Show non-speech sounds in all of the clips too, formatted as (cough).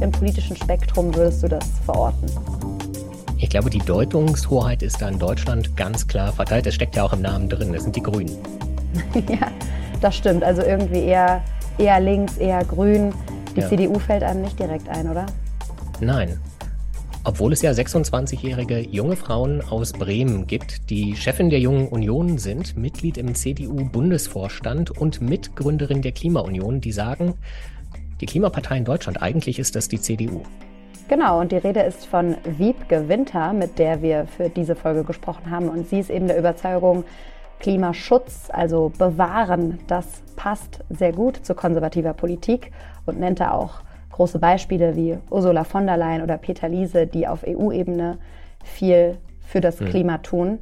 im politischen Spektrum würdest du das verorten? Ich glaube, die Deutungshoheit ist da in Deutschland ganz klar verteilt. Es steckt ja auch im Namen drin, das sind die Grünen. (laughs) ja, das stimmt. Also irgendwie eher, eher links, eher grün. Die ja. CDU fällt einem nicht direkt ein, oder? Nein. Obwohl es ja 26-jährige junge Frauen aus Bremen gibt, die Chefin der Jungen Union sind, Mitglied im CDU-Bundesvorstand und Mitgründerin der Klimaunion, die sagen, die Klimapartei in Deutschland, eigentlich ist das die CDU. Genau, und die Rede ist von Wiebke Winter, mit der wir für diese Folge gesprochen haben. Und sie ist eben der Überzeugung, Klimaschutz, also bewahren, das passt sehr gut zu konservativer Politik und nennt da auch große Beispiele wie Ursula von der Leyen oder Peter Liese, die auf EU-Ebene viel für das mhm. Klima tun.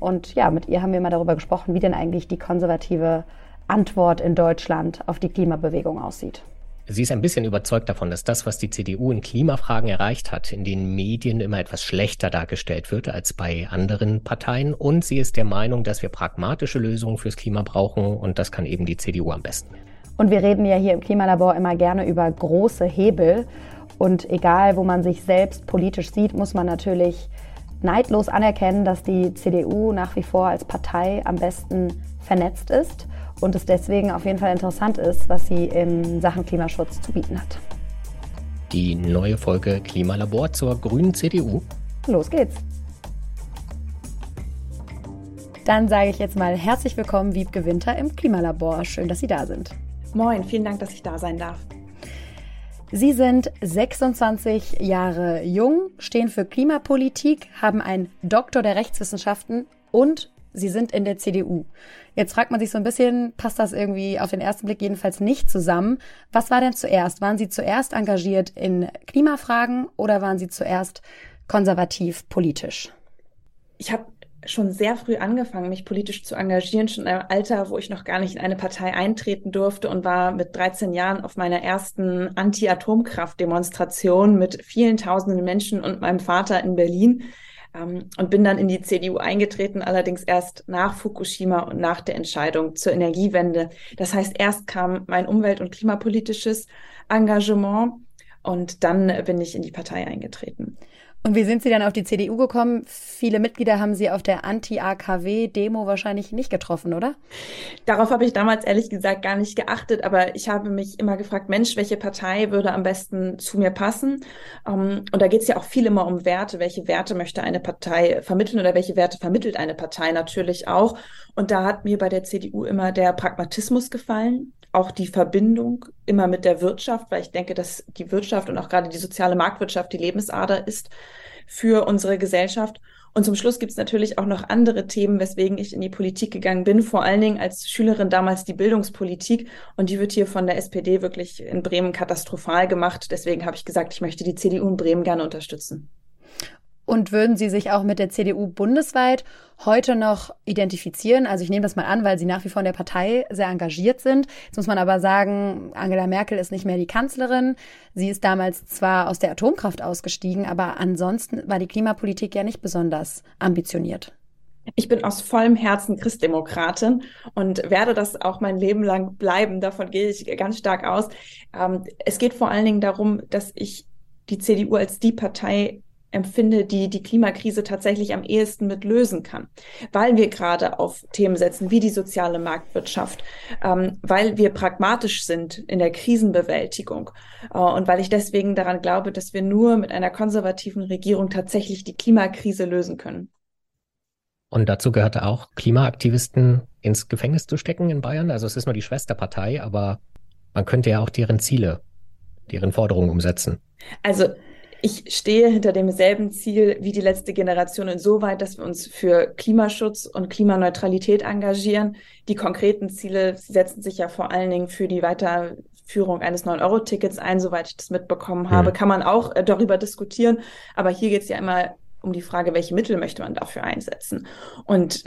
Und ja, mit ihr haben wir mal darüber gesprochen, wie denn eigentlich die konservative Antwort in Deutschland auf die Klimabewegung aussieht. Sie ist ein bisschen überzeugt davon, dass das, was die CDU in Klimafragen erreicht hat, in den Medien immer etwas schlechter dargestellt wird als bei anderen Parteien. Und sie ist der Meinung, dass wir pragmatische Lösungen fürs Klima brauchen und das kann eben die CDU am besten. Und wir reden ja hier im Klimalabor immer gerne über große Hebel. Und egal, wo man sich selbst politisch sieht, muss man natürlich neidlos anerkennen, dass die CDU nach wie vor als Partei am besten vernetzt ist und es deswegen auf jeden Fall interessant ist, was sie in Sachen Klimaschutz zu bieten hat. Die neue Folge Klimalabor zur grünen CDU. Los geht's. Dann sage ich jetzt mal herzlich willkommen, Wiebke Winter im Klimalabor. Schön, dass Sie da sind. Moin, vielen Dank, dass ich da sein darf. Sie sind 26 Jahre jung, stehen für Klimapolitik, haben einen Doktor der Rechtswissenschaften und Sie sind in der CDU. Jetzt fragt man sich so ein bisschen, passt das irgendwie auf den ersten Blick jedenfalls nicht zusammen? Was war denn zuerst? Waren Sie zuerst engagiert in Klimafragen oder waren Sie zuerst konservativ politisch? Ich habe schon sehr früh angefangen, mich politisch zu engagieren, schon in einem Alter, wo ich noch gar nicht in eine Partei eintreten durfte und war mit 13 Jahren auf meiner ersten Anti-Atomkraft-Demonstration mit vielen tausenden Menschen und meinem Vater in Berlin und bin dann in die CDU eingetreten, allerdings erst nach Fukushima und nach der Entscheidung zur Energiewende. Das heißt, erst kam mein umwelt- und klimapolitisches Engagement und dann bin ich in die Partei eingetreten. Und wie sind Sie dann auf die CDU gekommen? Viele Mitglieder haben Sie auf der Anti-AKW-Demo wahrscheinlich nicht getroffen, oder? Darauf habe ich damals ehrlich gesagt gar nicht geachtet, aber ich habe mich immer gefragt, Mensch, welche Partei würde am besten zu mir passen? Um, ähm, und da geht es ja auch viel immer um Werte. Welche Werte möchte eine Partei vermitteln oder welche Werte vermittelt eine Partei natürlich auch? Und da hat mir bei der CDU immer der Pragmatismus gefallen auch die Verbindung immer mit der Wirtschaft, weil ich denke, dass die Wirtschaft und auch gerade die soziale Marktwirtschaft die Lebensader ist für unsere Gesellschaft. Und zum Schluss gibt es natürlich auch noch andere Themen, weswegen ich in die Politik gegangen bin. Vor allen Dingen als Schülerin damals die Bildungspolitik. Und die wird hier von der SPD wirklich in Bremen katastrophal gemacht. Deswegen habe ich gesagt, ich möchte die CDU in Bremen gerne unterstützen. Und würden Sie sich auch mit der CDU bundesweit heute noch identifizieren? Also ich nehme das mal an, weil Sie nach wie vor in der Partei sehr engagiert sind. Jetzt muss man aber sagen, Angela Merkel ist nicht mehr die Kanzlerin. Sie ist damals zwar aus der Atomkraft ausgestiegen, aber ansonsten war die Klimapolitik ja nicht besonders ambitioniert. Ich bin aus vollem Herzen Christdemokratin und werde das auch mein Leben lang bleiben. Davon gehe ich ganz stark aus. Ähm, es geht vor allen Dingen darum, dass ich die CDU als die Partei empfinde, die die Klimakrise tatsächlich am ehesten mit lösen kann, weil wir gerade auf Themen setzen wie die soziale Marktwirtschaft, ähm, weil wir pragmatisch sind in der Krisenbewältigung äh, und weil ich deswegen daran glaube, dass wir nur mit einer konservativen Regierung tatsächlich die Klimakrise lösen können. Und dazu gehörte auch, Klimaaktivisten ins Gefängnis zu stecken in Bayern. Also es ist nur die Schwesterpartei, aber man könnte ja auch deren Ziele, deren Forderungen umsetzen. Also ich stehe hinter demselben Ziel wie die letzte Generation insoweit, dass wir uns für Klimaschutz und Klimaneutralität engagieren. Die konkreten Ziele setzen sich ja vor allen Dingen für die Weiterführung eines 9-Euro-Tickets ein, soweit ich das mitbekommen habe. Hm. Kann man auch äh, darüber diskutieren. Aber hier geht es ja immer um die Frage, welche Mittel möchte man dafür einsetzen. Und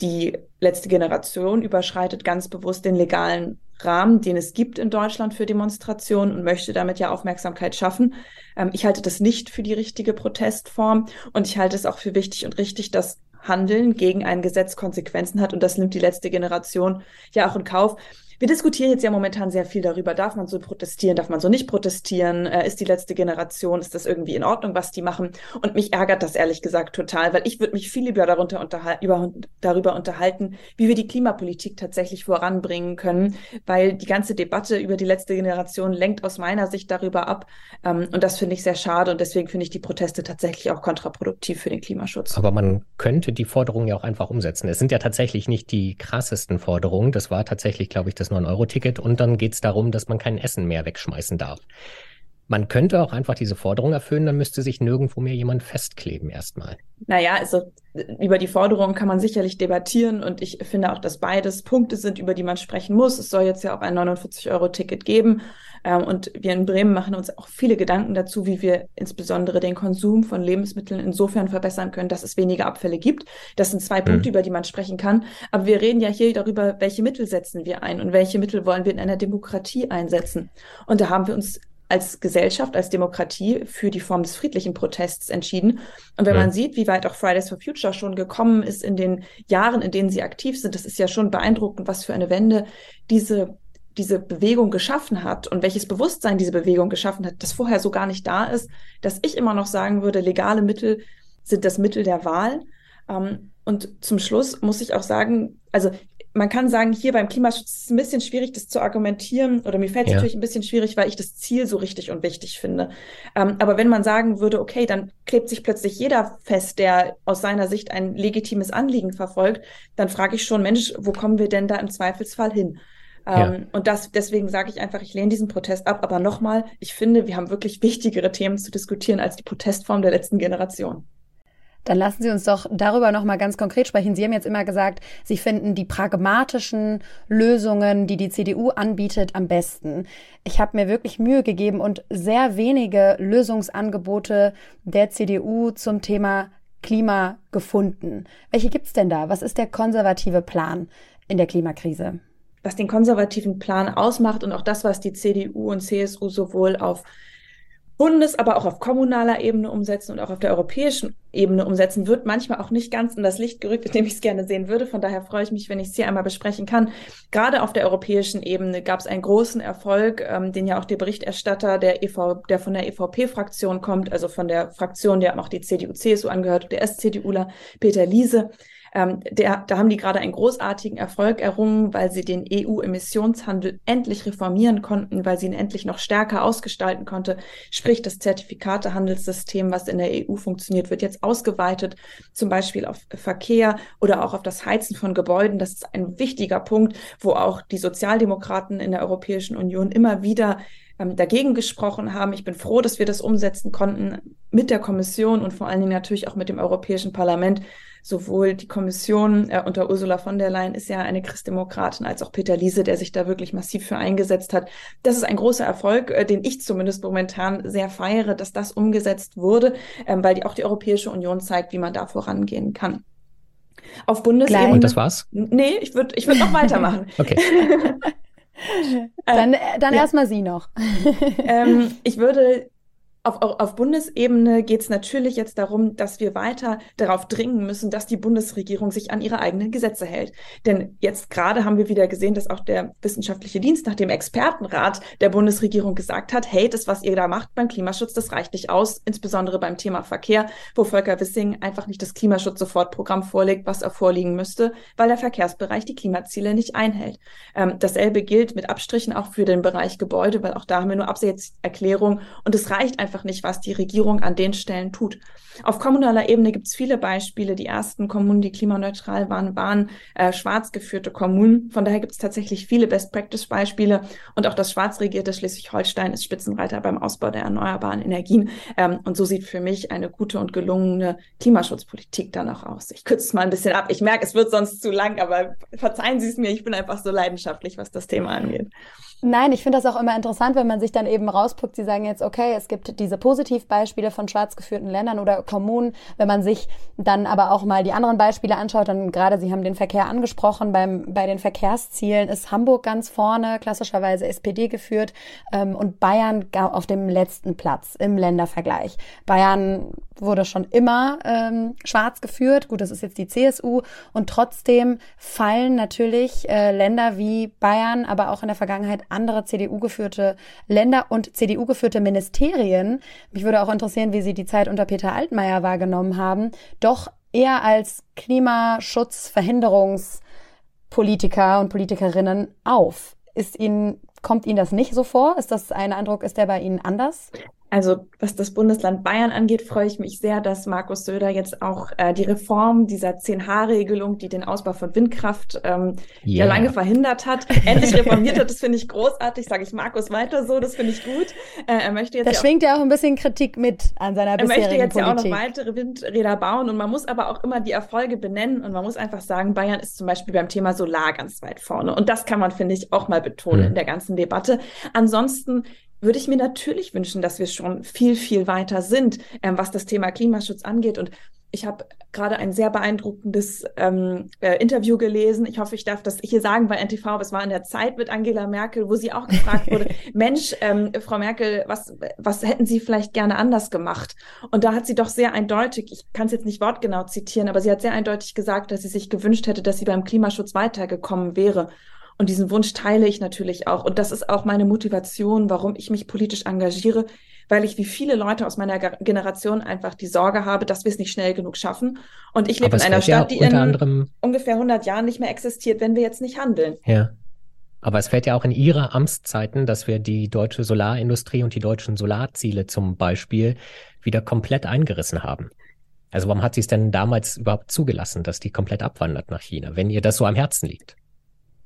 die letzte Generation überschreitet ganz bewusst den legalen Rahmen, den es gibt in Deutschland für Demonstrationen und möchte damit ja Aufmerksamkeit schaffen. Ähm, ich halte das nicht für die richtige Protestform und ich halte es auch für wichtig und richtig, dass Handeln gegen ein Gesetz Konsequenzen hat und das nimmt die letzte Generation ja auch in Kauf. Wir diskutieren jetzt ja momentan sehr viel darüber, darf man so protestieren, darf man so nicht protestieren, äh, ist die letzte Generation, ist das irgendwie in Ordnung, was die machen? Und mich ärgert das ehrlich gesagt total, weil ich würde mich viel lieber darunter unterhal über, darüber unterhalten, wie wir die Klimapolitik tatsächlich voranbringen können, weil die ganze Debatte über die letzte Generation lenkt aus meiner Sicht darüber ab. Ähm, und das finde ich sehr schade und deswegen finde ich die Proteste tatsächlich auch kontraproduktiv für den Klimaschutz. Aber man könnte die Forderungen ja auch einfach umsetzen. Es sind ja tatsächlich nicht die krassesten Forderungen. Das war tatsächlich, glaube ich, das 9-Euro-Ticket und dann geht es darum, dass man kein Essen mehr wegschmeißen darf. Man könnte auch einfach diese Forderung erfüllen, dann müsste sich nirgendwo mehr jemand festkleben erstmal. Naja, also über die Forderungen kann man sicherlich debattieren und ich finde auch, dass beides Punkte sind, über die man sprechen muss. Es soll jetzt ja auch ein 49-Euro-Ticket geben ähm, und wir in Bremen machen uns auch viele Gedanken dazu, wie wir insbesondere den Konsum von Lebensmitteln insofern verbessern können, dass es weniger Abfälle gibt. Das sind zwei mhm. Punkte, über die man sprechen kann. Aber wir reden ja hier darüber, welche Mittel setzen wir ein und welche Mittel wollen wir in einer Demokratie einsetzen. Und da haben wir uns als Gesellschaft, als Demokratie für die Form des friedlichen Protests entschieden. Und wenn ja. man sieht, wie weit auch Fridays for Future schon gekommen ist in den Jahren, in denen sie aktiv sind, das ist ja schon beeindruckend, was für eine Wende diese diese Bewegung geschaffen hat und welches Bewusstsein diese Bewegung geschaffen hat, das vorher so gar nicht da ist, dass ich immer noch sagen würde, legale Mittel sind das Mittel der Wahl. Ähm, und zum Schluss muss ich auch sagen, also man kann sagen, hier beim Klimaschutz ist es ein bisschen schwierig, das zu argumentieren, oder mir fällt es ja. natürlich ein bisschen schwierig, weil ich das Ziel so richtig und wichtig finde. Ähm, aber wenn man sagen würde, okay, dann klebt sich plötzlich jeder fest, der aus seiner Sicht ein legitimes Anliegen verfolgt, dann frage ich schon, Mensch, wo kommen wir denn da im Zweifelsfall hin? Ja. Ähm, und das, deswegen sage ich einfach, ich lehne diesen Protest ab. Aber nochmal, ich finde, wir haben wirklich wichtigere Themen zu diskutieren als die Protestform der letzten Generation. Dann lassen Sie uns doch darüber noch mal ganz konkret sprechen. Sie haben jetzt immer gesagt, Sie finden die pragmatischen Lösungen, die die CDU anbietet, am besten. Ich habe mir wirklich Mühe gegeben und sehr wenige Lösungsangebote der CDU zum Thema Klima gefunden. Welche gibt's denn da? Was ist der konservative Plan in der Klimakrise? Was den konservativen Plan ausmacht und auch das, was die CDU und CSU sowohl auf Bundes-, aber auch auf kommunaler Ebene umsetzen und auch auf der europäischen Ebene umsetzen, wird manchmal auch nicht ganz in das Licht gerückt, in dem ich es gerne sehen würde. Von daher freue ich mich, wenn ich es hier einmal besprechen kann. Gerade auf der europäischen Ebene gab es einen großen Erfolg, ähm, den ja auch der Berichterstatter, der, EV, der von der EVP-Fraktion kommt, also von der Fraktion, der auch die CDU-CSU angehört, der SCDUler Peter Liese, ähm, der, da haben die gerade einen großartigen Erfolg errungen, weil sie den EU-Emissionshandel endlich reformieren konnten, weil sie ihn endlich noch stärker ausgestalten konnte. Sprich, das Zertifikatehandelssystem, was in der EU funktioniert, wird jetzt ausgeweitet, zum Beispiel auf Verkehr oder auch auf das Heizen von Gebäuden. Das ist ein wichtiger Punkt, wo auch die Sozialdemokraten in der Europäischen Union immer wieder ähm, dagegen gesprochen haben. Ich bin froh, dass wir das umsetzen konnten mit der Kommission und vor allen Dingen natürlich auch mit dem Europäischen Parlament. Sowohl die Kommission äh, unter Ursula von der Leyen ist ja eine Christdemokratin, als auch Peter Liese, der sich da wirklich massiv für eingesetzt hat. Das ist ein großer Erfolg, äh, den ich zumindest momentan sehr feiere, dass das umgesetzt wurde, ähm, weil die, auch die Europäische Union zeigt, wie man da vorangehen kann. Auf Bundesebene. Und das war's? Nee, ich würde ich würd noch weitermachen. (laughs) okay. dann äh, dann ja. erstmal Sie noch. ähm, ich würde auf, auf Bundesebene geht es natürlich jetzt darum, dass wir weiter darauf dringen müssen, dass die Bundesregierung sich an ihre eigenen Gesetze hält. Denn jetzt gerade haben wir wieder gesehen, dass auch der wissenschaftliche Dienst nach dem Expertenrat der Bundesregierung gesagt hat, hey, das, was ihr da macht beim Klimaschutz, das reicht nicht aus, insbesondere beim Thema Verkehr, wo Volker Wissing einfach nicht das Klimaschutz-Sofortprogramm vorlegt, was er vorliegen müsste, weil der Verkehrsbereich die Klimaziele nicht einhält. Ähm, dasselbe gilt mit Abstrichen auch für den Bereich Gebäude, weil auch da haben wir nur Absichtserklärungen und es reicht einfach einfach nicht, was die Regierung an den Stellen tut. Auf kommunaler Ebene gibt es viele Beispiele. Die ersten Kommunen, die klimaneutral waren, waren äh, schwarz geführte Kommunen. Von daher gibt es tatsächlich viele Best-Practice-Beispiele. Und auch das schwarz regierte Schleswig-Holstein ist Spitzenreiter beim Ausbau der erneuerbaren Energien. Ähm, und so sieht für mich eine gute und gelungene Klimaschutzpolitik dann auch aus. Ich kürze es mal ein bisschen ab. Ich merke, es wird sonst zu lang, aber verzeihen Sie es mir, ich bin einfach so leidenschaftlich, was das Thema angeht. Nein, ich finde das auch immer interessant, wenn man sich dann eben rauspickt. Sie sagen jetzt, okay, es gibt diese Positivbeispiele von schwarz geführten Ländern oder Kommunen. Wenn man sich dann aber auch mal die anderen Beispiele anschaut, dann gerade Sie haben den Verkehr angesprochen, beim, bei den Verkehrszielen ist Hamburg ganz vorne, klassischerweise SPD geführt ähm, und Bayern auf dem letzten Platz im Ländervergleich. Bayern wurde schon immer ähm, schwarz geführt. Gut, das ist jetzt die CSU. Und trotzdem fallen natürlich äh, Länder wie Bayern, aber auch in der Vergangenheit andere CDU-geführte Länder und CDU-geführte Ministerien. Mich würde auch interessieren, wie Sie die Zeit unter Peter Altmaier wahrgenommen haben. Doch eher als Klimaschutzverhinderungspolitiker und Politikerinnen auf. Ist Ihnen Kommt Ihnen das nicht so vor? Ist das ein Eindruck, ist der bei Ihnen anders? Also was das Bundesland Bayern angeht, freue ich mich sehr, dass Markus Söder jetzt auch äh, die Reform dieser 10H-Regelung, die den Ausbau von Windkraft ähm, yeah. ja lange verhindert hat, endlich reformiert hat. Das finde ich großartig. Sage ich Markus weiter so, das finde ich gut. Äh, er möchte jetzt. Da ja schwingt ja auch ein bisschen Kritik mit an seiner bisherigen Er möchte jetzt Politik. ja auch noch weitere Windräder bauen und man muss aber auch immer die Erfolge benennen und man muss einfach sagen, Bayern ist zum Beispiel beim Thema Solar ganz weit vorne und das kann man finde ich auch mal betonen hm. in der ganzen Debatte. Ansonsten würde ich mir natürlich wünschen, dass wir schon viel, viel weiter sind, ähm, was das Thema Klimaschutz angeht. Und ich habe gerade ein sehr beeindruckendes ähm, äh, Interview gelesen. Ich hoffe, ich darf das hier sagen bei NTV, aber es war in der Zeit mit Angela Merkel, wo sie auch gefragt wurde, (laughs) Mensch, ähm, Frau Merkel, was, was hätten Sie vielleicht gerne anders gemacht? Und da hat sie doch sehr eindeutig, ich kann es jetzt nicht wortgenau zitieren, aber sie hat sehr eindeutig gesagt, dass sie sich gewünscht hätte, dass sie beim Klimaschutz weitergekommen wäre. Und diesen Wunsch teile ich natürlich auch. Und das ist auch meine Motivation, warum ich mich politisch engagiere, weil ich wie viele Leute aus meiner Generation einfach die Sorge habe, dass wir es nicht schnell genug schaffen. Und ich lebe in einer Stadt, ja die in anderem... ungefähr 100 Jahren nicht mehr existiert, wenn wir jetzt nicht handeln. Ja. Aber es fällt ja auch in Ihre Amtszeiten, dass wir die deutsche Solarindustrie und die deutschen Solarziele zum Beispiel wieder komplett eingerissen haben. Also warum hat sie es denn damals überhaupt zugelassen, dass die komplett abwandert nach China, wenn ihr das so am Herzen liegt?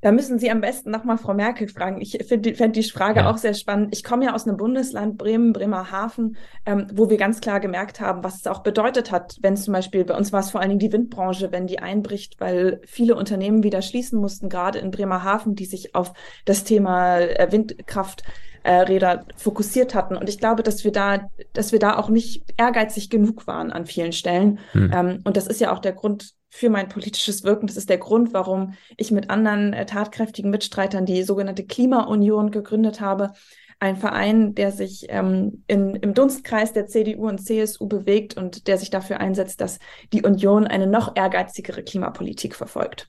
Da müssen Sie am besten nochmal Frau Merkel fragen. Ich finde fänd die Frage ja. auch sehr spannend. Ich komme ja aus einem Bundesland, Bremen, Bremerhaven, ähm, wo wir ganz klar gemerkt haben, was es auch bedeutet hat, wenn zum Beispiel, bei uns war es vor allen Dingen die Windbranche, wenn die einbricht, weil viele Unternehmen wieder schließen mussten, gerade in Bremerhaven, die sich auf das Thema äh, Windkraft Räder fokussiert hatten. Und ich glaube, dass wir da, dass wir da auch nicht ehrgeizig genug waren an vielen Stellen. Hm. Ähm, und das ist ja auch der Grund, für mein politisches Wirken. Das ist der Grund, warum ich mit anderen äh, tatkräftigen Mitstreitern die sogenannte Klimaunion gegründet habe. Ein Verein, der sich ähm, in, im Dunstkreis der CDU und CSU bewegt und der sich dafür einsetzt, dass die Union eine noch ehrgeizigere Klimapolitik verfolgt.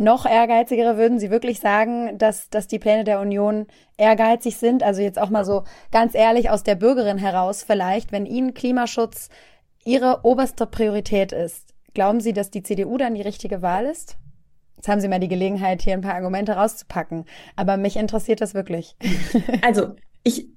Noch ehrgeizigere würden Sie wirklich sagen, dass, dass die Pläne der Union ehrgeizig sind? Also jetzt auch mal so ganz ehrlich aus der Bürgerin heraus vielleicht, wenn Ihnen Klimaschutz Ihre oberste Priorität ist, Glauben Sie, dass die CDU dann die richtige Wahl ist? Jetzt haben Sie mal die Gelegenheit, hier ein paar Argumente rauszupacken. Aber mich interessiert das wirklich. (laughs) Also, ich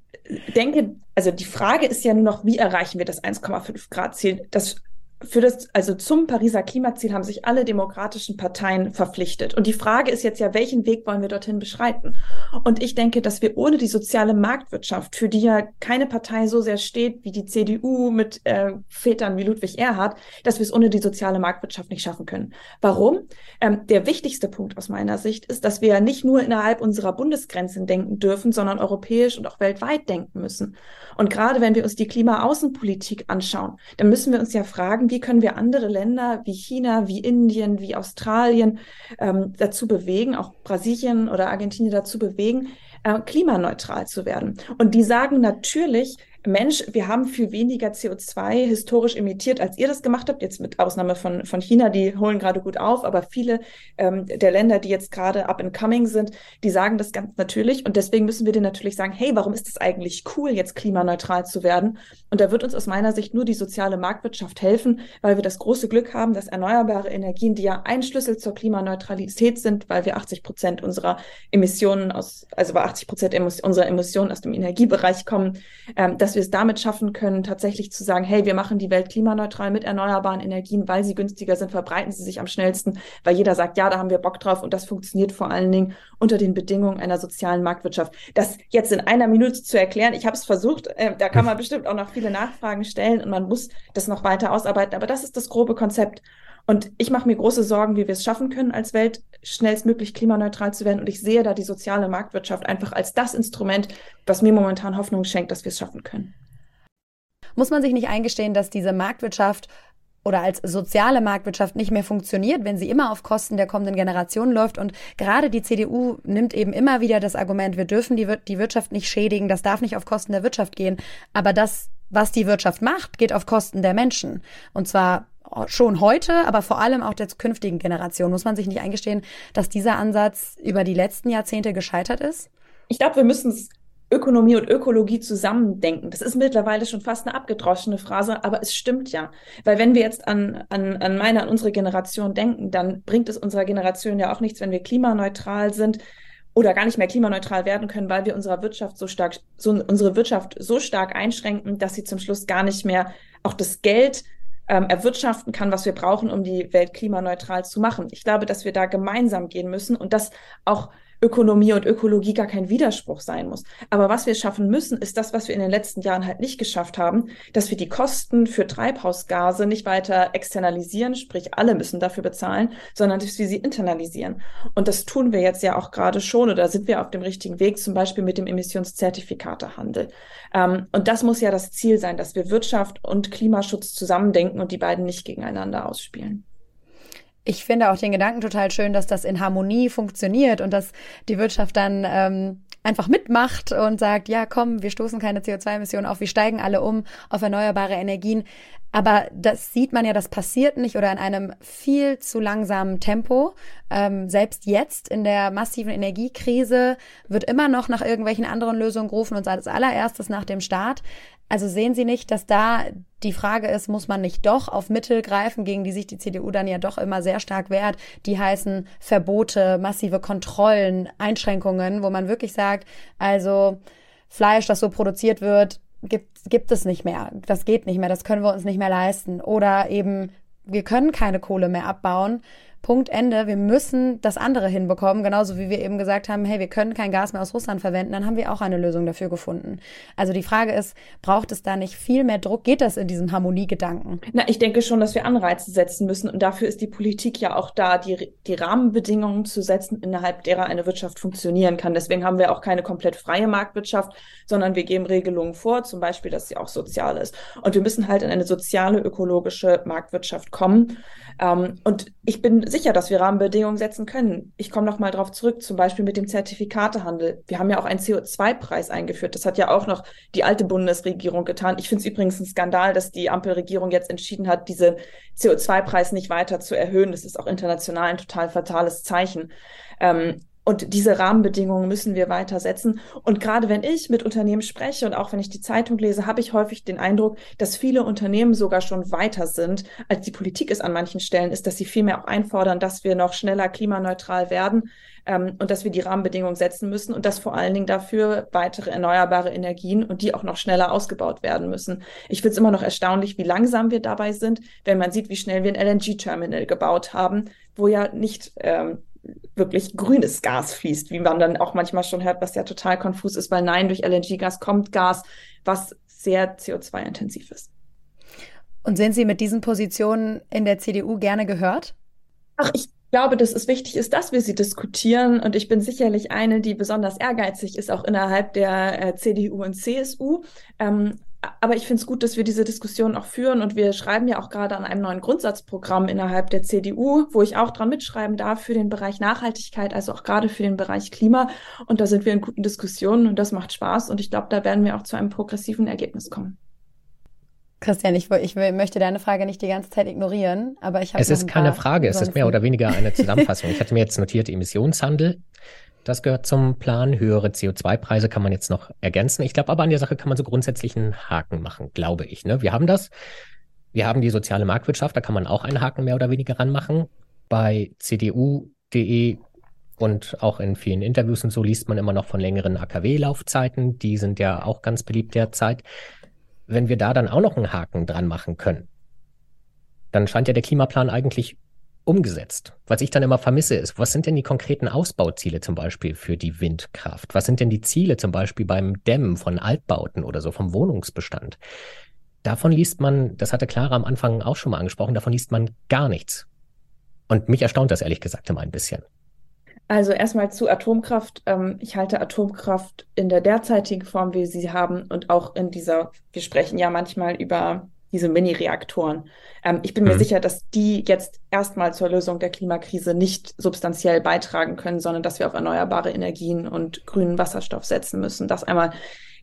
denke, also die Frage ist ja nur noch, wie erreichen wir das 1,5 Grad Ziel? Das für das, also zum Pariser Klimaziel haben sich alle demokratischen Parteien verpflichtet. Und die Frage ist jetzt ja, welchen Weg wollen wir dorthin beschreiten? Und ich denke, dass wir ohne die soziale Marktwirtschaft, für die ja keine Partei so sehr steht wie die CDU mit äh, Vätern wie Ludwig Erhard, dass wir es ohne die soziale Marktwirtschaft nicht schaffen können. Warum? Ähm, der wichtigste Punkt aus meiner Sicht ist, dass wir nicht nur innerhalb unserer Bundesgrenzen denken dürfen, sondern europäisch und auch weltweit denken müssen. Und gerade wenn wir uns die Klimaaußenpolitik anschauen, dann müssen wir uns ja fragen, wie können wir andere Länder wie China, wie Indien, wie Australien ähm, dazu bewegen, auch Brasilien oder Argentinien dazu bewegen, äh, klimaneutral zu werden. Und die sagen natürlich, Mensch, wir haben viel weniger CO2 historisch emittiert, als ihr das gemacht habt, jetzt mit Ausnahme von, von China, die holen gerade gut auf, aber viele ähm, der Länder, die jetzt gerade up and coming sind, die sagen das ganz natürlich. Und deswegen müssen wir denen natürlich sagen, hey, warum ist es eigentlich cool, jetzt klimaneutral zu werden? Und da wird uns aus meiner Sicht nur die soziale Marktwirtschaft helfen, weil wir das große Glück haben, dass erneuerbare Energien, die ja ein Schlüssel zur Klimaneutralität sind, weil wir 80 Prozent unserer Emissionen aus, also bei 80 Prozent unserer Emissionen aus dem Energiebereich kommen, ähm, dass dass wir es damit schaffen können, tatsächlich zu sagen, hey, wir machen die Welt klimaneutral mit erneuerbaren Energien, weil sie günstiger sind, verbreiten sie sich am schnellsten, weil jeder sagt, ja, da haben wir Bock drauf und das funktioniert vor allen Dingen unter den Bedingungen einer sozialen Marktwirtschaft. Das jetzt in einer Minute zu erklären, ich habe es versucht, äh, da kann man (laughs) bestimmt auch noch viele Nachfragen stellen und man muss das noch weiter ausarbeiten, aber das ist das grobe Konzept. Und ich mache mir große Sorgen, wie wir es schaffen können, als Welt schnellstmöglich klimaneutral zu werden. Und ich sehe da die soziale Marktwirtschaft einfach als das Instrument, was mir momentan Hoffnung schenkt, dass wir es schaffen können. Muss man sich nicht eingestehen, dass diese Marktwirtschaft oder als soziale Marktwirtschaft nicht mehr funktioniert, wenn sie immer auf Kosten der kommenden Generation läuft. Und gerade die CDU nimmt eben immer wieder das Argument, wir dürfen die, die Wirtschaft nicht schädigen, das darf nicht auf Kosten der Wirtschaft gehen. Aber das, was die Wirtschaft macht, geht auf Kosten der Menschen. Und zwar schon heute, aber vor allem auch der künftigen Generation. Muss man sich nicht eingestehen, dass dieser Ansatz über die letzten Jahrzehnte gescheitert ist? Ich glaube, wir müssen Ökonomie und Ökologie zusammendenken. Das ist mittlerweile schon fast eine abgedroschene Phrase, aber es stimmt ja. Weil wenn wir jetzt an, an, an meine, an unsere Generation denken, dann bringt es unserer Generation ja auch nichts, wenn wir klimaneutral sind oder gar nicht mehr klimaneutral werden können, weil wir unserer Wirtschaft so stark, so, unsere Wirtschaft so stark einschränken, dass sie zum Schluss gar nicht mehr auch das Geld ähm, erwirtschaften kann, was wir brauchen, um die Welt klimaneutral zu machen. Ich glaube, dass wir da gemeinsam gehen müssen und dass auch Ökonomie und Ökologie gar kein Widerspruch sein muss. Aber was wir schaffen müssen, ist das, was wir in den letzten Jahren halt nicht geschafft haben, dass wir die Kosten für Treibhausgase nicht weiter externalisieren, sprich alle müssen dafür bezahlen, sondern dass wir sie internalisieren. Und das tun wir jetzt ja auch gerade schon oder sind wir auf dem richtigen Weg, zum Beispiel mit dem Emissionszertifikatehandel. Ähm, und das muss ja das Ziel sein, dass wir Wirtschaft und Klimaschutz zusammendenken und die beiden nicht gegeneinander ausspielen ich finde auch den Gedanken total schön, dass das in Harmonie funktioniert und dass die Wirtschaft dann ähm, einfach mitmacht und sagt, ja, komm, wir stoßen keine CO2-Emissionen auf, wir steigen alle um auf erneuerbare Energien. Aber das sieht man ja, das passiert nicht oder in einem viel zu langsamen Tempo. Ähm, selbst jetzt in der massiven Energiekrise wird immer noch nach irgendwelchen anderen Lösungen gerufen und als allererstes nach dem Staat. Also sehen Sie nicht, dass da die Frage ist, muss man nicht doch auf Mittel greifen, gegen die sich die CDU dann ja doch immer sehr stark wehrt, die heißen Verbote, massive Kontrollen, Einschränkungen, wo man wirklich sagt, also Fleisch, das so produziert wird, gibt, gibt es nicht mehr. Das geht nicht mehr, das können wir uns nicht mehr leisten. Oder eben, wir können keine Kohle mehr abbauen Punkt Ende. Wir müssen das andere hinbekommen, genauso wie wir eben gesagt haben, hey, wir können kein Gas mehr aus Russland verwenden, dann haben wir auch eine Lösung dafür gefunden. Also die Frage ist, braucht es da nicht viel mehr Druck? Geht das in diesem Harmoniegedanken? Na, ich denke schon, dass wir Anreize setzen müssen und dafür ist die Politik ja auch da, die, die Rahmenbedingungen zu setzen, innerhalb derer eine Wirtschaft funktionieren kann. Deswegen haben wir auch keine komplett freie Marktwirtschaft, sondern wir geben Regelungen vor, zum Beispiel, dass sie auch sozial ist. Und wir müssen halt in eine soziale, ökologische Marktwirtschaft kommen. Ähm, und ich bin sicher, dass wir Rahmenbedingungen setzen können. Ich komme noch mal darauf zurück, zum Beispiel mit dem Zertifikatehandel. Wir haben ja auch einen CO2-Preis eingeführt. Das hat ja auch noch die alte Bundesregierung getan. Ich finde es übrigens ein Skandal, dass die Ampelregierung jetzt entschieden hat, diesen CO2-Preis nicht weiter zu erhöhen. Das ist auch international ein total fatales Zeichen. Ähm, und diese Rahmenbedingungen müssen wir weiter setzen. Und gerade wenn ich mit Unternehmen spreche und auch wenn ich die Zeitung lese, habe ich häufig den Eindruck, dass viele Unternehmen sogar schon weiter sind, als die Politik es an manchen Stellen ist, dass sie vielmehr auch einfordern, dass wir noch schneller klimaneutral werden ähm, und dass wir die Rahmenbedingungen setzen müssen und dass vor allen Dingen dafür weitere erneuerbare Energien und die auch noch schneller ausgebaut werden müssen. Ich finde es immer noch erstaunlich, wie langsam wir dabei sind, wenn man sieht, wie schnell wir ein LNG-Terminal gebaut haben, wo ja nicht ähm, wirklich grünes Gas fließt, wie man dann auch manchmal schon hört, was ja total konfus ist, weil nein, durch LNG-Gas kommt Gas, was sehr CO2-intensiv ist. Und sind Sie mit diesen Positionen in der CDU gerne gehört? Ach, ich glaube, dass es wichtig ist, dass wir sie diskutieren. Und ich bin sicherlich eine, die besonders ehrgeizig ist, auch innerhalb der äh, CDU und CSU. Ähm, aber ich finde es gut, dass wir diese Diskussion auch führen und wir schreiben ja auch gerade an einem neuen Grundsatzprogramm innerhalb der CDU, wo ich auch dran mitschreiben darf für den Bereich Nachhaltigkeit, also auch gerade für den Bereich Klima. Und da sind wir in guten Diskussionen und das macht Spaß und ich glaube, da werden wir auch zu einem progressiven Ergebnis kommen. Christian, ich, ich möchte deine Frage nicht die ganze Zeit ignorieren, aber ich habe. Es ist keine Frage, es ist mehr oder weniger eine (laughs) Zusammenfassung. ich hatte mir jetzt notiert Emissionshandel, das gehört zum Plan. Höhere CO2-Preise kann man jetzt noch ergänzen. Ich glaube aber an der Sache kann man so grundsätzlich einen Haken machen, glaube ich. Ne? Wir haben das. Wir haben die soziale Marktwirtschaft, da kann man auch einen Haken mehr oder weniger ranmachen. Bei cdu.de und auch in vielen Interviews und so liest man immer noch von längeren AKW-Laufzeiten. Die sind ja auch ganz beliebt derzeit. Wenn wir da dann auch noch einen Haken dran machen können, dann scheint ja der Klimaplan eigentlich umgesetzt. Was ich dann immer vermisse, ist, was sind denn die konkreten Ausbauziele zum Beispiel für die Windkraft? Was sind denn die Ziele zum Beispiel beim Dämmen von Altbauten oder so vom Wohnungsbestand? Davon liest man, das hatte Clara am Anfang auch schon mal angesprochen, davon liest man gar nichts. Und mich erstaunt das ehrlich gesagt immer ein bisschen. Also erstmal zu Atomkraft. Ähm, ich halte Atomkraft in der derzeitigen Form, wie wir sie haben, und auch in dieser, wir sprechen ja manchmal über diese Mini-Reaktoren. Ähm, ich bin mhm. mir sicher, dass die jetzt erstmal zur Lösung der Klimakrise nicht substanziell beitragen können, sondern dass wir auf erneuerbare Energien und grünen Wasserstoff setzen müssen. Das einmal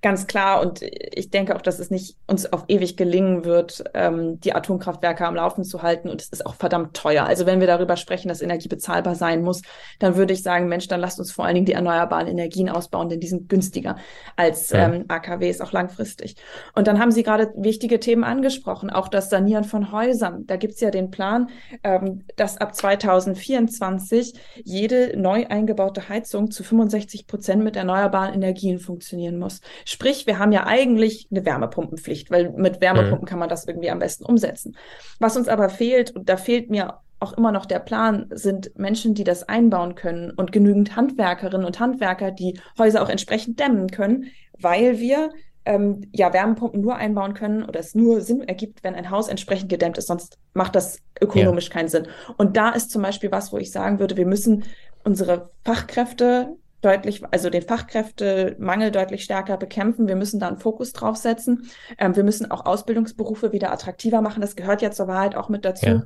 ganz klar. Und ich denke auch, dass es nicht uns auf ewig gelingen wird, ähm, die Atomkraftwerke am Laufen zu halten. Und es ist auch verdammt teuer. Also wenn wir darüber sprechen, dass Energie bezahlbar sein muss, dann würde ich sagen, Mensch, dann lasst uns vor allen Dingen die erneuerbaren Energien ausbauen, denn die sind günstiger als ja. ähm, AKWs auch langfristig. Und dann haben Sie gerade wichtige Themen angesprochen, auch das Sanieren von Häusern. Da gibt es ja den Plan, ähm, dass ab 2024 jede neu eingebaute Heizung zu 65 Prozent mit erneuerbaren Energien funktionieren muss. Sprich, wir haben ja eigentlich eine Wärmepumpenpflicht, weil mit Wärmepumpen mhm. kann man das irgendwie am besten umsetzen. Was uns aber fehlt, und da fehlt mir auch immer noch der Plan, sind Menschen, die das einbauen können und genügend Handwerkerinnen und Handwerker, die Häuser auch entsprechend dämmen können, weil wir ähm, ja Wärmepumpen nur einbauen können oder es nur Sinn ergibt, wenn ein Haus entsprechend gedämmt ist, sonst macht das ökonomisch ja. keinen Sinn. Und da ist zum Beispiel was, wo ich sagen würde, wir müssen unsere Fachkräfte deutlich, also den Fachkräftemangel deutlich stärker bekämpfen. Wir müssen da einen Fokus drauf setzen. Ähm, wir müssen auch Ausbildungsberufe wieder attraktiver machen. Das gehört ja zur Wahrheit auch mit dazu. Ja.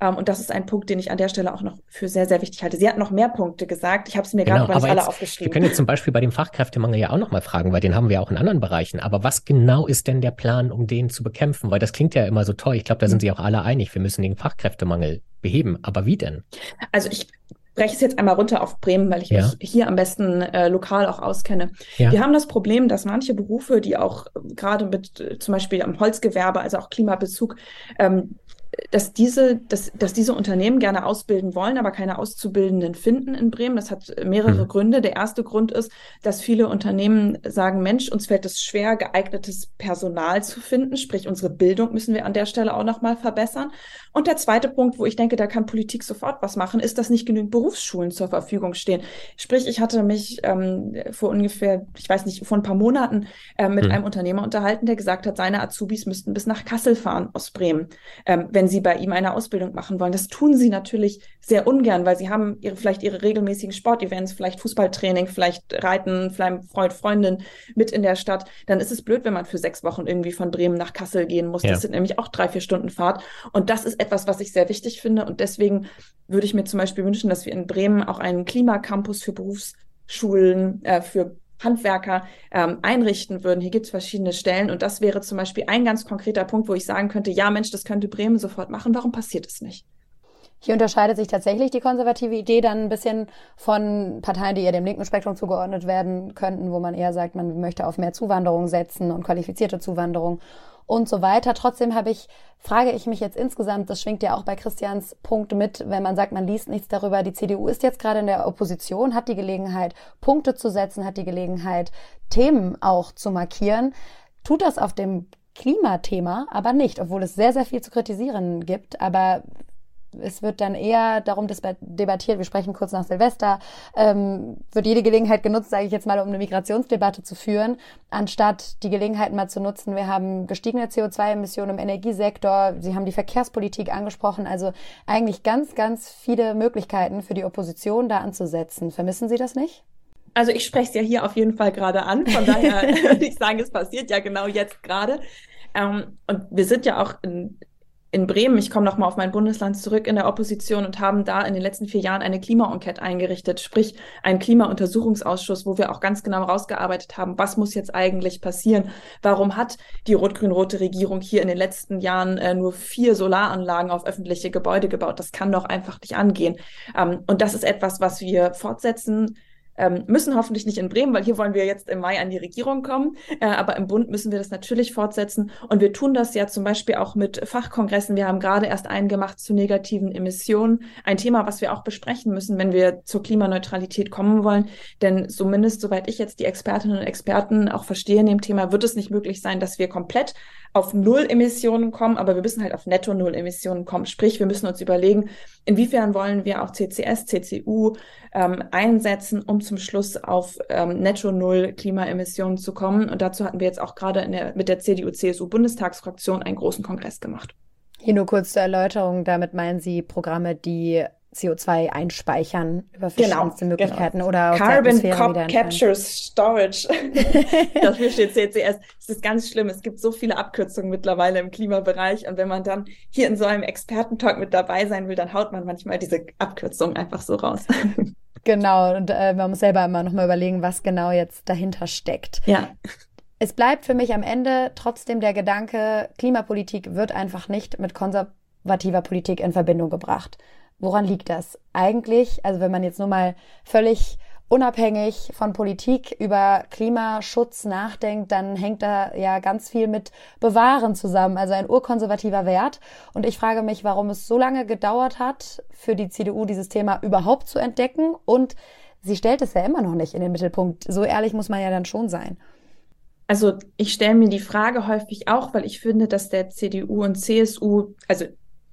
Ähm, und das ist ein Punkt, den ich an der Stelle auch noch für sehr, sehr wichtig halte. Sie hat noch mehr Punkte gesagt. Ich habe es mir genau, gerade nicht alle aufgeschrieben. Wir können jetzt zum Beispiel bei dem Fachkräftemangel ja auch noch mal fragen, weil den haben wir auch in anderen Bereichen. Aber was genau ist denn der Plan, um den zu bekämpfen? Weil das klingt ja immer so toll. Ich glaube, da sind mhm. sich auch alle einig. Wir müssen den Fachkräftemangel beheben. Aber wie denn? Also ich breche es jetzt einmal runter auf Bremen, weil ich ja. mich hier am besten äh, lokal auch auskenne. Ja. Wir haben das Problem, dass manche Berufe, die auch äh, gerade mit äh, zum Beispiel am Holzgewerbe, also auch Klimabezug, ähm, dass diese, dass, dass diese Unternehmen gerne ausbilden wollen, aber keine Auszubildenden finden in Bremen. Das hat mehrere mhm. Gründe. Der erste Grund ist, dass viele Unternehmen sagen, Mensch, uns fällt es schwer, geeignetes Personal zu finden. Sprich, unsere Bildung müssen wir an der Stelle auch nochmal verbessern. Und der zweite Punkt, wo ich denke, da kann Politik sofort was machen, ist, dass nicht genügend Berufsschulen zur Verfügung stehen. Sprich, ich hatte mich ähm, vor ungefähr, ich weiß nicht, vor ein paar Monaten äh, mit mhm. einem Unternehmer unterhalten, der gesagt hat, seine Azubis müssten bis nach Kassel fahren aus Bremen, ähm, wenn sie bei ihm eine Ausbildung machen wollen. Das tun sie natürlich sehr ungern, weil sie haben ihre, vielleicht ihre regelmäßigen Sportevents, vielleicht Fußballtraining, vielleicht Reiten, vielleicht Freund, Freundin mit in der Stadt. Dann ist es blöd, wenn man für sechs Wochen irgendwie von Bremen nach Kassel gehen muss. Ja. Das sind nämlich auch drei, vier Stunden Fahrt. Und das ist etwas, was ich sehr wichtig finde. Und deswegen würde ich mir zum Beispiel wünschen, dass wir in Bremen auch einen Klimacampus für Berufsschulen, äh, für Handwerker ähm, einrichten würden. Hier gibt es verschiedene Stellen und das wäre zum Beispiel ein ganz konkreter Punkt, wo ich sagen könnte, ja Mensch, das könnte Bremen sofort machen. Warum passiert es nicht? Hier unterscheidet sich tatsächlich die konservative Idee dann ein bisschen von Parteien, die eher dem linken Spektrum zugeordnet werden könnten, wo man eher sagt, man möchte auf mehr Zuwanderung setzen und qualifizierte Zuwanderung und so weiter. Trotzdem habe ich, frage ich mich jetzt insgesamt, das schwingt ja auch bei Christians Punkt mit, wenn man sagt, man liest nichts darüber. Die CDU ist jetzt gerade in der Opposition, hat die Gelegenheit, Punkte zu setzen, hat die Gelegenheit, Themen auch zu markieren. Tut das auf dem Klimathema aber nicht, obwohl es sehr, sehr viel zu kritisieren gibt. Aber es wird dann eher darum debattiert, wir sprechen kurz nach Silvester, ähm, wird jede Gelegenheit genutzt, sage ich jetzt mal, um eine Migrationsdebatte zu führen, anstatt die Gelegenheit mal zu nutzen. Wir haben gestiegene CO2-Emissionen im Energiesektor, Sie haben die Verkehrspolitik angesprochen, also eigentlich ganz, ganz viele Möglichkeiten für die Opposition da anzusetzen. Vermissen Sie das nicht? Also ich spreche es ja hier auf jeden Fall gerade an, von daher (laughs) (laughs) würde ich sagen, es passiert ja genau jetzt gerade. Ähm, und wir sind ja auch in, in Bremen, ich komme nochmal auf mein Bundesland zurück, in der Opposition und haben da in den letzten vier Jahren eine Klima-Enquete eingerichtet, sprich einen Klimauntersuchungsausschuss, wo wir auch ganz genau rausgearbeitet haben, was muss jetzt eigentlich passieren? Warum hat die rot-grün-rote Regierung hier in den letzten Jahren äh, nur vier Solaranlagen auf öffentliche Gebäude gebaut? Das kann doch einfach nicht angehen. Ähm, und das ist etwas, was wir fortsetzen ähm, müssen hoffentlich nicht in Bremen, weil hier wollen wir jetzt im Mai an die Regierung kommen. Äh, aber im Bund müssen wir das natürlich fortsetzen. Und wir tun das ja zum Beispiel auch mit Fachkongressen. Wir haben gerade erst einen gemacht zu negativen Emissionen. Ein Thema, was wir auch besprechen müssen, wenn wir zur Klimaneutralität kommen wollen. Denn zumindest, soweit ich jetzt die Expertinnen und Experten auch verstehe in dem Thema, wird es nicht möglich sein, dass wir komplett auf Null Emissionen kommen, aber wir müssen halt auf Netto Null Emissionen kommen. Sprich, wir müssen uns überlegen, inwiefern wollen wir auch CCS, CCU ähm, einsetzen, um zum Schluss auf ähm, Netto Null Klimaemissionen zu kommen. Und dazu hatten wir jetzt auch gerade der, mit der CDU-CSU-Bundestagsfraktion einen großen Kongress gemacht. Hier nur kurz zur Erläuterung. Damit meinen Sie Programme, die CO2 einspeichern über genau, verschiedenste genau, Möglichkeiten genau. oder Carbon Capture Storage. (laughs) Dafür steht CCS. Das ist ganz schlimm. Es gibt so viele Abkürzungen mittlerweile im Klimabereich und wenn man dann hier in so einem Expertentalk mit dabei sein will, dann haut man manchmal diese Abkürzungen einfach so raus. (laughs) Genau, und äh, man muss selber immer nochmal überlegen, was genau jetzt dahinter steckt. Ja. Es bleibt für mich am Ende trotzdem der Gedanke, Klimapolitik wird einfach nicht mit konservativer Politik in Verbindung gebracht. Woran liegt das? Eigentlich, also wenn man jetzt nur mal völlig unabhängig von Politik über Klimaschutz nachdenkt, dann hängt da ja ganz viel mit Bewahren zusammen, also ein urkonservativer Wert. Und ich frage mich, warum es so lange gedauert hat, für die CDU dieses Thema überhaupt zu entdecken. Und sie stellt es ja immer noch nicht in den Mittelpunkt. So ehrlich muss man ja dann schon sein. Also ich stelle mir die Frage häufig auch, weil ich finde, dass der CDU und CSU, also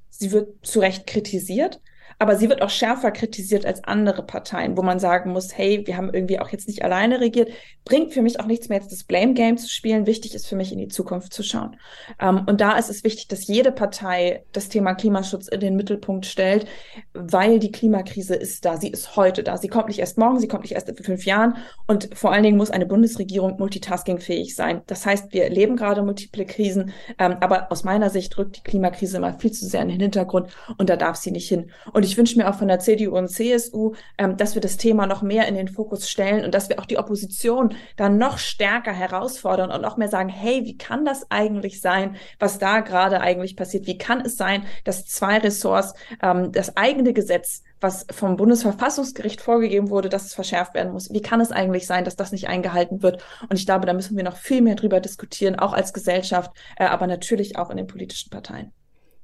sie wird zu Recht kritisiert, aber sie wird auch schärfer kritisiert als andere Parteien, wo man sagen muss, hey, wir haben irgendwie auch jetzt nicht alleine regiert. Bringt für mich auch nichts mehr, jetzt das Blame Game zu spielen. Wichtig ist für mich, in die Zukunft zu schauen. Ähm, und da ist es wichtig, dass jede Partei das Thema Klimaschutz in den Mittelpunkt stellt, weil die Klimakrise ist da. Sie ist heute da. Sie kommt nicht erst morgen, sie kommt nicht erst in fünf Jahren. Und vor allen Dingen muss eine Bundesregierung multitaskingfähig sein. Das heißt, wir erleben gerade multiple Krisen, ähm, aber aus meiner Sicht rückt die Klimakrise immer viel zu sehr in den Hintergrund und da darf sie nicht hin. Und ich wünsche mir auch von der CDU und CSU, ähm, dass wir das Thema noch mehr in den Fokus stellen und dass wir auch die Opposition dann noch stärker herausfordern und noch mehr sagen, hey, wie kann das eigentlich sein, was da gerade eigentlich passiert? Wie kann es sein, dass zwei Ressorts ähm, das eigene Gesetz was vom Bundesverfassungsgericht vorgegeben wurde, dass es verschärft werden muss. Wie kann es eigentlich sein, dass das nicht eingehalten wird? Und ich glaube, da müssen wir noch viel mehr drüber diskutieren, auch als Gesellschaft, äh, aber natürlich auch in den politischen Parteien.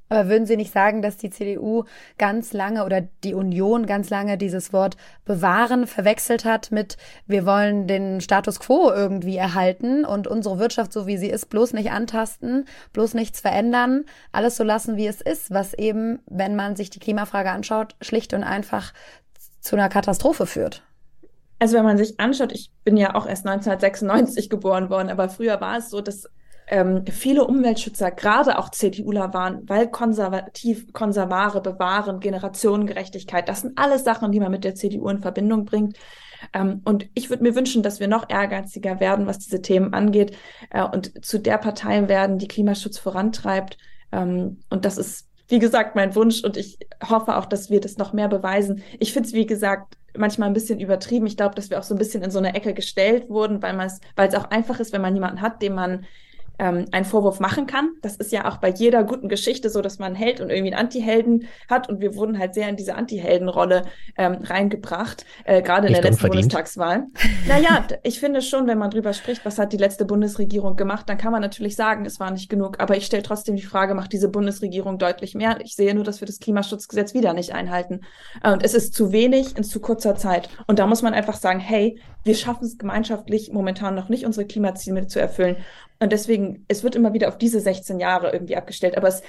Aber würden Sie nicht sagen, dass die CDU ganz lange oder die Union ganz lange dieses Wort bewahren verwechselt hat mit wir wollen den Status quo irgendwie erhalten und unsere Wirtschaft so wie sie ist bloß nicht antasten, bloß nichts verändern, alles so lassen wie es ist, was eben, wenn man sich die Klimafrage anschaut, schlicht und einfach zu einer Katastrophe führt? Also wenn man sich anschaut, ich bin ja auch erst 1996 geboren worden, aber früher war es so, dass ähm, viele Umweltschützer, gerade auch CDUler waren, weil konservativ, konservare, bewahren, Generationengerechtigkeit, das sind alles Sachen, die man mit der CDU in Verbindung bringt. Ähm, und ich würde mir wünschen, dass wir noch ehrgeiziger werden, was diese Themen angeht äh, und zu der Partei werden, die Klimaschutz vorantreibt. Ähm, und das ist, wie gesagt, mein Wunsch und ich hoffe auch, dass wir das noch mehr beweisen. Ich finde es, wie gesagt, manchmal ein bisschen übertrieben. Ich glaube, dass wir auch so ein bisschen in so eine Ecke gestellt wurden, weil es, weil es auch einfach ist, wenn man jemanden hat, dem man ähm, einen Vorwurf machen kann. Das ist ja auch bei jeder guten Geschichte so, dass man einen Held und irgendwie einen Anti-Helden hat. Und wir wurden halt sehr in diese Anti-Helden-Rolle ähm, reingebracht, äh, gerade in der letzten verdient. Bundestagswahl. (laughs) naja, ich finde schon, wenn man drüber spricht, was hat die letzte Bundesregierung gemacht, dann kann man natürlich sagen, es war nicht genug. Aber ich stelle trotzdem die Frage, macht diese Bundesregierung deutlich mehr? Ich sehe nur, dass wir das Klimaschutzgesetz wieder nicht einhalten. Und es ist zu wenig in zu kurzer Zeit. Und da muss man einfach sagen, hey, wir schaffen es gemeinschaftlich momentan noch nicht, unsere Klimaziele zu erfüllen. Und deswegen, es wird immer wieder auf diese 16 Jahre irgendwie abgestellt. Aber es,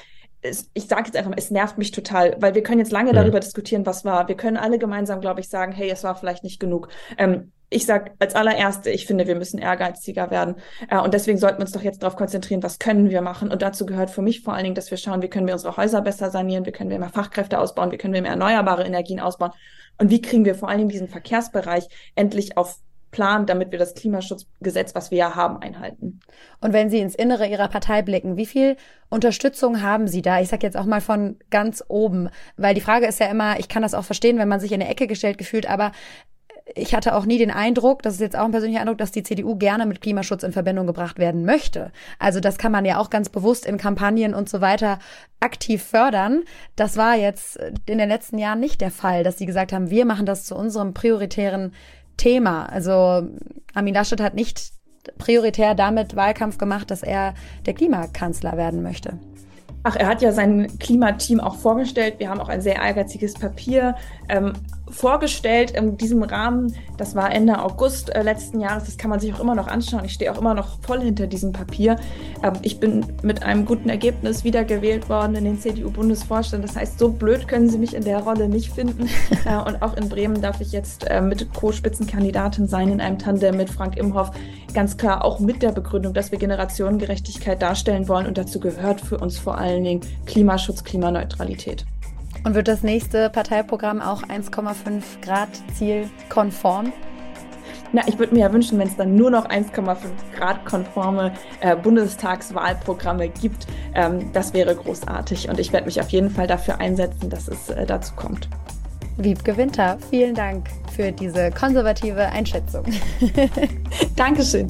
es ich sage jetzt einfach mal, es nervt mich total, weil wir können jetzt lange ja. darüber diskutieren, was war. Wir können alle gemeinsam, glaube ich, sagen, hey, es war vielleicht nicht genug. Ähm, ich sage als allererste, ich finde, wir müssen ehrgeiziger werden. Äh, und deswegen sollten wir uns doch jetzt darauf konzentrieren, was können wir machen. Und dazu gehört für mich vor allen Dingen, dass wir schauen, wie können wir unsere Häuser besser sanieren, wie können wir mehr Fachkräfte ausbauen, wie können wir mehr erneuerbare Energien ausbauen. Und wie kriegen wir vor allen Dingen diesen Verkehrsbereich endlich auf Plan, damit wir das Klimaschutzgesetz, was wir ja haben, einhalten. Und wenn Sie ins Innere Ihrer Partei blicken, wie viel Unterstützung haben Sie da? Ich sage jetzt auch mal von ganz oben, weil die Frage ist ja immer, ich kann das auch verstehen, wenn man sich in eine Ecke gestellt gefühlt, aber ich hatte auch nie den Eindruck, das ist jetzt auch ein persönlicher Eindruck, dass die CDU gerne mit Klimaschutz in Verbindung gebracht werden möchte. Also das kann man ja auch ganz bewusst in Kampagnen und so weiter aktiv fördern. Das war jetzt in den letzten Jahren nicht der Fall, dass sie gesagt haben, wir machen das zu unserem prioritären Thema. Also Armin Laschet hat nicht prioritär damit Wahlkampf gemacht, dass er der Klimakanzler werden möchte. Ach, er hat ja sein Klimateam auch vorgestellt. Wir haben auch ein sehr ehrgeiziges Papier ähm, vorgestellt in diesem Rahmen. Das war Ende August äh, letzten Jahres. Das kann man sich auch immer noch anschauen. Ich stehe auch immer noch voll hinter diesem Papier. Ähm, ich bin mit einem guten Ergebnis wiedergewählt worden in den CDU-Bundesvorstand. Das heißt, so blöd können Sie mich in der Rolle nicht finden. (laughs) äh, und auch in Bremen darf ich jetzt äh, mit Co-Spitzenkandidatin sein in einem Tandem mit Frank Imhoff. Ganz klar auch mit der Begründung, dass wir Generationengerechtigkeit darstellen wollen. Und dazu gehört für uns vor allen Dingen Klimaschutz, Klimaneutralität. Und wird das nächste Parteiprogramm auch 1,5 Grad Ziel konform? Na, ich würde mir ja wünschen, wenn es dann nur noch 1,5 Grad konforme äh, Bundestagswahlprogramme gibt. Ähm, das wäre großartig und ich werde mich auf jeden Fall dafür einsetzen, dass es äh, dazu kommt. Wiebke Winter, vielen Dank für diese konservative Einschätzung. (laughs) Dankeschön.